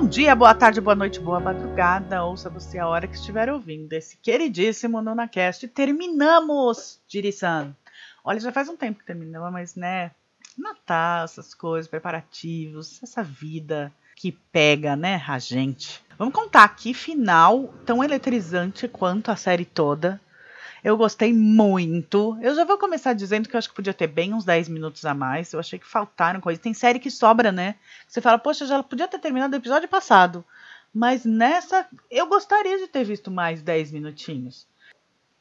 Bom dia, boa tarde, boa noite, boa madrugada. Ouça você a hora que estiver ouvindo esse queridíssimo NunaCast. Terminamos, Dirisan. Olha, já faz um tempo que terminamos, mas né, Natal, essas coisas, preparativos, essa vida que pega, né, a gente. Vamos contar aqui final tão eletrizante quanto a série toda. Eu gostei muito. Eu já vou começar dizendo que eu acho que podia ter bem uns 10 minutos a mais. Eu achei que faltaram coisas. Tem série que sobra, né? Você fala, poxa, já podia ter terminado o episódio passado. Mas nessa, eu gostaria de ter visto mais 10 minutinhos.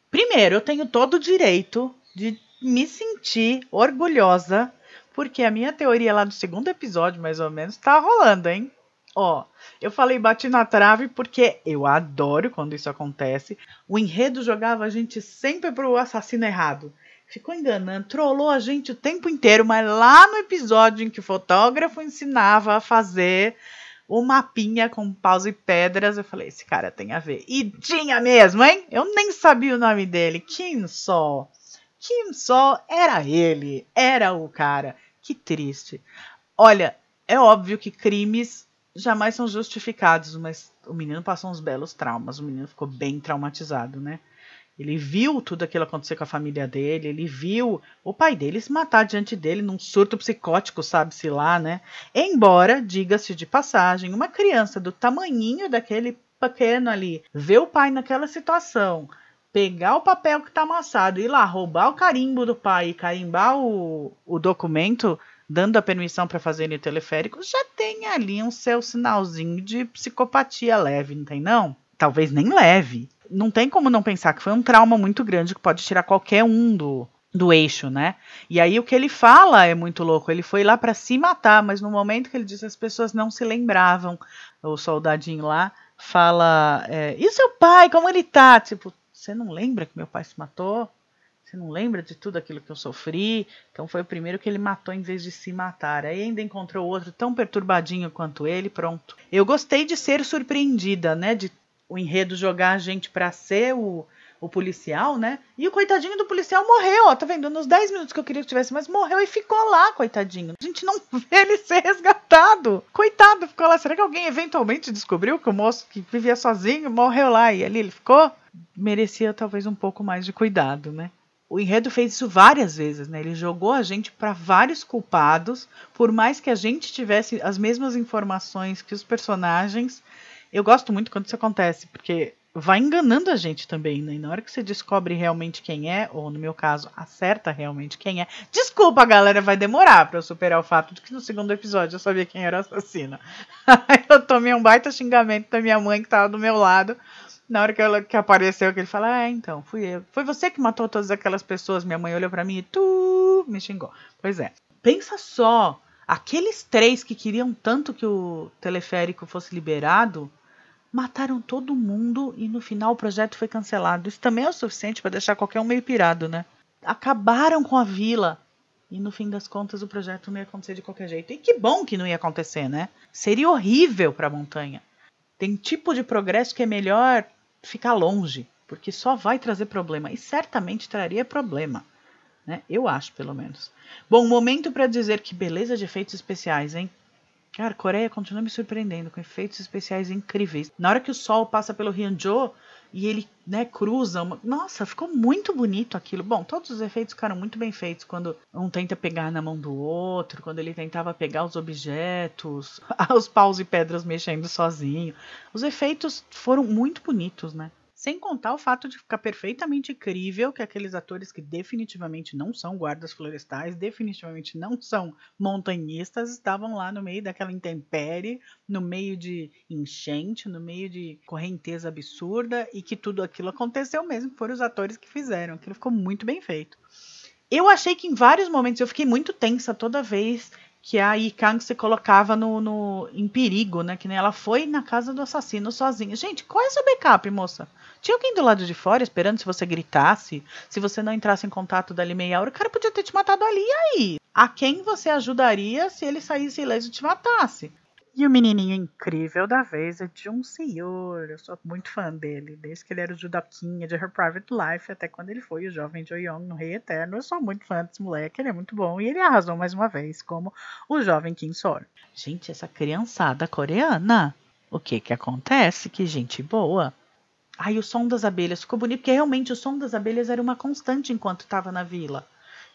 Primeiro, eu tenho todo o direito de me sentir orgulhosa, porque a minha teoria lá do segundo episódio, mais ou menos, tá rolando, hein? Ó, eu falei bati na trave porque eu adoro quando isso acontece. O enredo jogava a gente sempre pro assassino errado. Ficou enganando, trollou a gente o tempo inteiro, mas lá no episódio em que o fotógrafo ensinava a fazer o mapinha com paus e pedras, eu falei, esse cara tem a ver. E tinha mesmo, hein? Eu nem sabia o nome dele. Kim Sol. Kim Sol era ele, era o cara. Que triste. Olha, é óbvio que crimes jamais são justificados, mas o menino passou uns belos traumas, o menino ficou bem traumatizado, né? Ele viu tudo aquilo acontecer com a família dele, ele viu o pai dele se matar diante dele num surto psicótico, sabe-se lá, né? Embora, diga-se de passagem, uma criança do tamanhinho daquele pequeno ali, ver o pai naquela situação, pegar o papel que tá amassado, ir lá roubar o carimbo do pai e carimbar o, o documento, dando a permissão para fazer o teleférico, já tem ali um seu sinalzinho de psicopatia leve, não tem não? Talvez nem leve. Não tem como não pensar que foi um trauma muito grande que pode tirar qualquer um do, do eixo, né? E aí o que ele fala é muito louco. Ele foi lá para se matar, mas no momento que ele disse as pessoas não se lembravam. O soldadinho lá fala: é, e seu pai, como ele tá? Tipo, você não lembra que meu pai se matou? Você não lembra de tudo aquilo que eu sofri? Então foi o primeiro que ele matou em vez de se matar. Aí ainda encontrou outro tão perturbadinho quanto ele, pronto. Eu gostei de ser surpreendida, né? De o enredo jogar a gente para ser o, o policial, né? E o coitadinho do policial morreu, ó, tá vendo? Nos 10 minutos que eu queria que tivesse, mas morreu e ficou lá, coitadinho. A gente não vê ele ser resgatado. Coitado, ficou lá. Será que alguém eventualmente descobriu que o moço que vivia sozinho morreu lá e ali ele ficou? Merecia talvez um pouco mais de cuidado, né? O enredo fez isso várias vezes, né? Ele jogou a gente para vários culpados, por mais que a gente tivesse as mesmas informações que os personagens. Eu gosto muito quando isso acontece, porque vai enganando a gente também, né? E na hora que você descobre realmente quem é, ou no meu caso, acerta realmente quem é. Desculpa, galera, vai demorar para eu superar o fato de que no segundo episódio eu sabia quem era o assassino. eu tomei um baita xingamento da minha mãe que tava do meu lado na hora que, ela, que apareceu, que ele fala, ah, então, fui eu. Foi você que matou todas aquelas pessoas. Minha mãe olhou para mim e tu me xingou. Pois é. Pensa só, aqueles três que queriam tanto que o teleférico fosse liberado, mataram todo mundo e no final o projeto foi cancelado. Isso também é o suficiente para deixar qualquer um meio pirado, né? Acabaram com a vila. E no fim das contas o projeto não ia acontecer de qualquer jeito. E que bom que não ia acontecer, né? Seria horrível para a montanha. Tem tipo de progresso que é melhor ficar longe, porque só vai trazer problema e certamente traria problema, né? Eu acho, pelo menos. Bom, momento para dizer que beleza de efeitos especiais, hein? Cara, Coreia continua me surpreendendo com efeitos especiais incríveis. Na hora que o sol passa pelo Hyunjo e ele, né, cruza, uma... nossa, ficou muito bonito aquilo. Bom, todos os efeitos ficaram muito bem feitos quando um tenta pegar na mão do outro, quando ele tentava pegar os objetos, os paus e pedras mexendo sozinho. Os efeitos foram muito bonitos, né? Sem contar o fato de ficar perfeitamente incrível que aqueles atores que definitivamente não são guardas florestais, definitivamente não são montanhistas, estavam lá no meio daquela intempérie, no meio de enchente, no meio de correnteza absurda e que tudo aquilo aconteceu mesmo, foram os atores que fizeram. Aquilo ficou muito bem feito. Eu achei que em vários momentos eu fiquei muito tensa toda vez que a Ikang se colocava no, no, em perigo, né? Que nem ela foi na casa do assassino sozinha. Gente, qual é seu backup, moça? Tinha alguém do lado de fora esperando se você gritasse, se você não entrasse em contato dali meia hora, o cara podia ter te matado ali e aí. A quem você ajudaria se ele saísse ileso e te matasse? E o menininho incrível da vez é de um senhor. Eu sou muito fã dele, desde que ele era o judoquinha de Her Private Life, até quando ele foi o jovem Jo Young no Rei Eterno. Eu sou muito fã desse moleque, ele é muito bom. E ele arrasou mais uma vez como o jovem Kim Sor. Gente, essa criançada coreana O que que acontece? Que gente boa. Aí o som das abelhas ficou bonito, porque realmente o som das abelhas era uma constante enquanto estava na vila.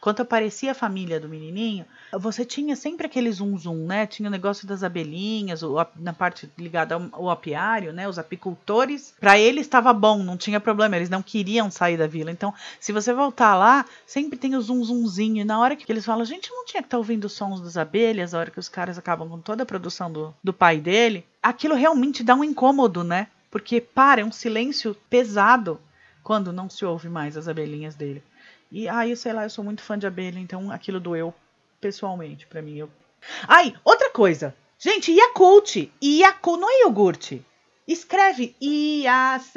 Quando aparecia a família do menininho, você tinha sempre aquele zum zum, né? Tinha o negócio das abelhinhas, o, na parte ligada ao, ao apiário, né? Os apicultores, para eles estava bom, não tinha problema, eles não queriam sair da vila. Então, se você voltar lá, sempre tem o zum zumzinho. E na hora que eles falam, a gente não tinha que estar tá ouvindo os sons das abelhas, a hora que os caras acabam com toda a produção do, do pai dele, aquilo realmente dá um incômodo, né? Porque para, é um silêncio pesado quando não se ouve mais as abelhinhas dele. E aí, sei lá, eu sou muito fã de abelha, então aquilo doeu pessoalmente para mim. Eu... Ai, outra coisa. Gente, Yakult. Yakult não é iogurte. Escreve I-A-C-U-L-T-E,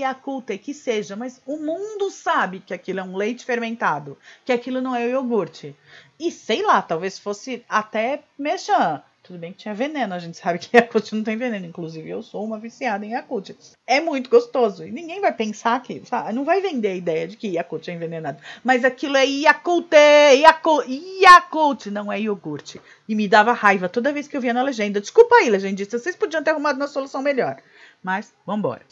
Yakult, que seja, mas o mundo sabe que aquilo é um leite fermentado, que aquilo não é iogurte. E sei lá, talvez fosse até mexã. Tudo bem que tinha veneno, a gente sabe que Yakult não tem veneno. Inclusive, eu sou uma viciada em Yakult. É muito gostoso. E ninguém vai pensar que. Sabe, não vai vender a ideia de que Yakult é envenenado. Mas aquilo é Yakult, Yakult, Yakult, não é iogurte. E me dava raiva toda vez que eu via na legenda. Desculpa aí, legendista, vocês podiam ter arrumado uma solução melhor. Mas, vambora.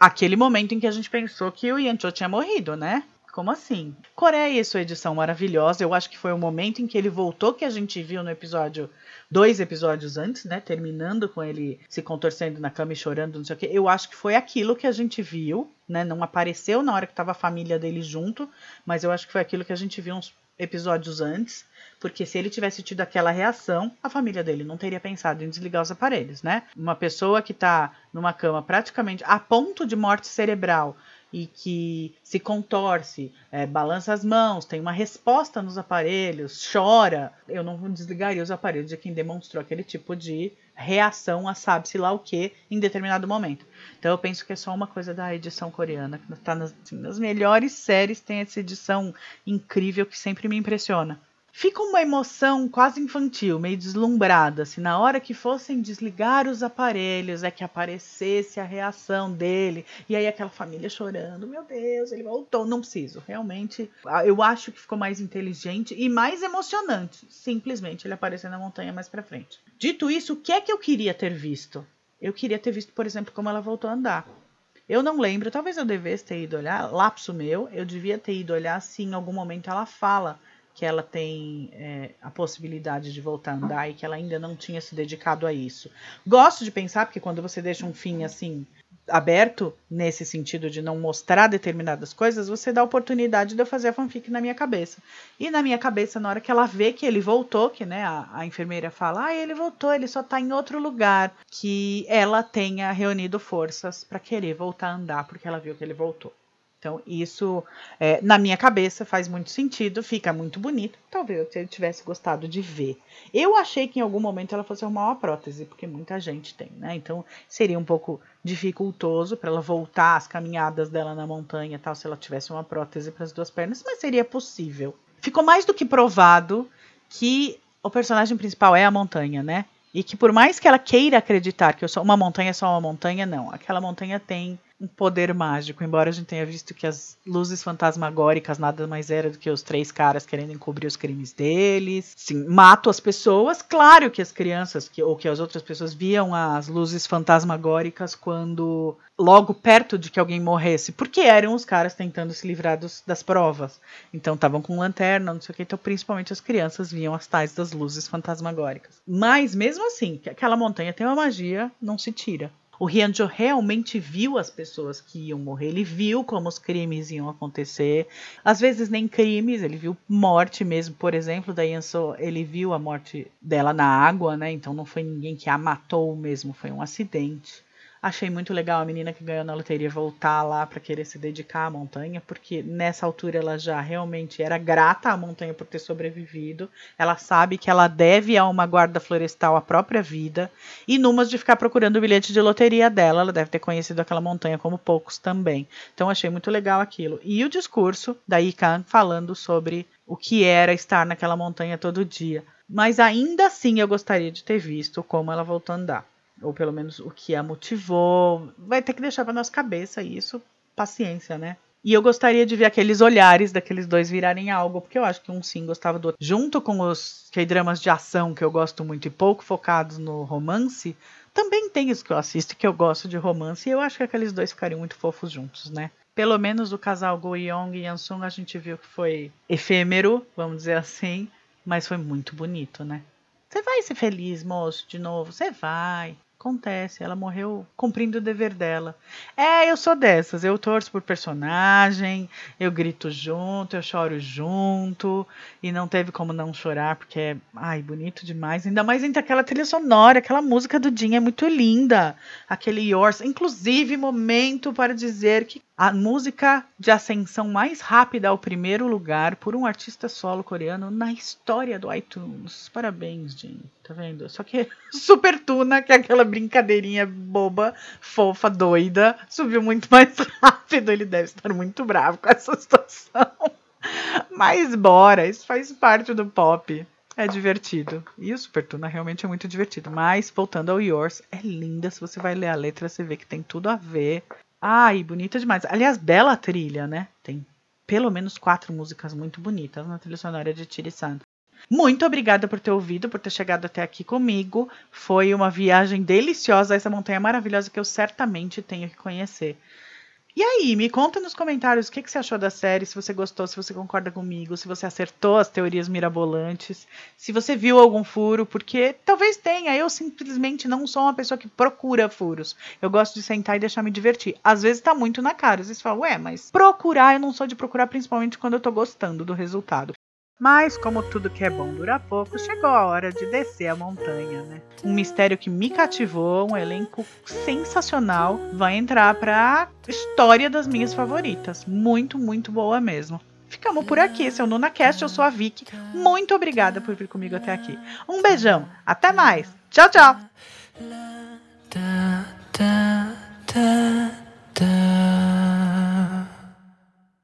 Aquele momento em que a gente pensou que o Yancho tinha morrido, né? Como assim? Coreia e sua edição maravilhosa. Eu acho que foi o momento em que ele voltou que a gente viu no episódio dois episódios antes, né? Terminando com ele se contorcendo na cama e chorando, não sei o quê. Eu acho que foi aquilo que a gente viu, né? Não apareceu na hora que tava a família dele junto, mas eu acho que foi aquilo que a gente viu uns episódios antes, porque se ele tivesse tido aquela reação, a família dele não teria pensado em desligar os aparelhos, né? Uma pessoa que tá numa cama praticamente a ponto de morte cerebral e que se contorce, é, balança as mãos, tem uma resposta nos aparelhos, chora, eu não desligaria os aparelhos de quem demonstrou aquele tipo de reação a sabe-se lá o que em determinado momento. Então eu penso que é só uma coisa da edição coreana, que está nas, assim, nas melhores séries, tem essa edição incrível que sempre me impressiona fica uma emoção quase infantil, meio deslumbrada. Se assim, na hora que fossem desligar os aparelhos é que aparecesse a reação dele, e aí aquela família chorando, meu Deus, ele voltou. Não preciso, realmente. Eu acho que ficou mais inteligente e mais emocionante, simplesmente ele aparecer na montanha mais pra frente. Dito isso, o que é que eu queria ter visto? Eu queria ter visto, por exemplo, como ela voltou a andar. Eu não lembro, talvez eu devesse ter ido olhar, lapso meu, eu devia ter ido olhar se em algum momento ela fala que ela tem é, a possibilidade de voltar a andar e que ela ainda não tinha se dedicado a isso. Gosto de pensar, porque quando você deixa um fim assim aberto, nesse sentido de não mostrar determinadas coisas, você dá a oportunidade de eu fazer a fanfic na minha cabeça. E na minha cabeça, na hora que ela vê que ele voltou, que né, a, a enfermeira fala, ah, ele voltou, ele só tá em outro lugar, que ela tenha reunido forças para querer voltar a andar, porque ela viu que ele voltou. Então, isso, é, na minha cabeça, faz muito sentido, fica muito bonito. Talvez eu tivesse gostado de ver. Eu achei que em algum momento ela fosse arrumar uma prótese, porque muita gente tem, né? Então, seria um pouco dificultoso para ela voltar as caminhadas dela na montanha tal, se ela tivesse uma prótese para as duas pernas, mas seria possível. Ficou mais do que provado que o personagem principal é a montanha, né? E que por mais que ela queira acreditar que eu sou uma montanha é só uma montanha, não. Aquela montanha tem um poder mágico, embora a gente tenha visto que as luzes fantasmagóricas nada mais era do que os três caras querendo encobrir os crimes deles. Sim, matam as pessoas. Claro que as crianças que, ou que as outras pessoas viam as luzes fantasmagóricas quando logo perto de que alguém morresse, porque eram os caras tentando se livrar dos, das provas. Então estavam com lanterna, não sei o que, então principalmente as crianças viam as tais das luzes fantasmagóricas. Mas mesmo assim, que aquela montanha tem uma magia, não se tira. O Rianjo realmente viu as pessoas que iam morrer, ele viu como os crimes iam acontecer. Às vezes nem crimes, ele viu morte mesmo. Por exemplo, da Yanso, ele viu a morte dela na água, né? Então não foi ninguém que a matou mesmo, foi um acidente. Achei muito legal a menina que ganhou na loteria voltar lá para querer se dedicar à montanha, porque nessa altura ela já realmente era grata à montanha por ter sobrevivido. Ela sabe que ela deve a uma guarda florestal a própria vida. E numas de ficar procurando o bilhete de loteria dela, ela deve ter conhecido aquela montanha como poucos também. Então achei muito legal aquilo. E o discurso da Ikan falando sobre o que era estar naquela montanha todo dia. Mas ainda assim eu gostaria de ter visto como ela voltou a andar ou pelo menos o que a motivou. Vai ter que deixar para nossa cabeça isso, paciência, né? E eu gostaria de ver aqueles olhares daqueles dois virarem algo, porque eu acho que um sim gostava do outro. Junto com os K-dramas de ação que eu gosto muito e pouco focados no romance, também tem os que eu assisto que eu gosto de romance e eu acho que aqueles dois ficariam muito fofos juntos, né? Pelo menos o casal Go Young e Yansung a gente viu que foi efêmero, vamos dizer assim, mas foi muito bonito, né? Você vai ser feliz, moço, de novo? Você vai. Acontece, ela morreu cumprindo o dever dela. É, eu sou dessas. Eu torço por personagem, eu grito junto, eu choro junto. E não teve como não chorar, porque é, ai, bonito demais. Ainda mais entre aquela trilha sonora, aquela música do Jim é muito linda. Aquele Yours. Inclusive, momento para dizer que a música de ascensão mais rápida ao primeiro lugar por um artista solo coreano na história do iTunes. Parabéns, Jin. Tá vendo? Só que Super Tuna, que é aquela brincadeirinha boba, fofa, doida, subiu muito mais rápido. Ele deve estar muito bravo com essa situação. Mas bora, isso faz parte do pop. É divertido. E o Super Tuna realmente é muito divertido. Mas, voltando ao Yours, é linda. Se você vai ler a letra, você vê que tem tudo a ver. Ai, bonita demais. Aliás, bela trilha, né? Tem pelo menos quatro músicas muito bonitas na trilha sonora de Tiri-san. Muito obrigada por ter ouvido, por ter chegado até aqui comigo. Foi uma viagem deliciosa essa montanha maravilhosa que eu certamente tenho que conhecer. E aí, me conta nos comentários o que, que, você achou da série, se você gostou, se você concorda comigo, se você acertou as teorias mirabolantes, se você viu algum furo, porque talvez tenha. Eu simplesmente não sou uma pessoa que procura furos. Eu gosto de sentar e deixar me divertir. Às vezes tá muito na cara. Às vezes fala, ué, mas procurar, eu não sou de procurar, principalmente quando eu tô gostando do resultado. Mas, como tudo que é bom dura pouco, chegou a hora de descer a montanha, né? Um mistério que me cativou, um elenco sensacional, vai entrar pra história das minhas favoritas. Muito, muito boa mesmo. Ficamos por aqui. Esse é o NunaCast, eu sou a Vicky. Muito obrigada por vir comigo até aqui. Um beijão, até mais. Tchau, tchau. Tá, tá, tá,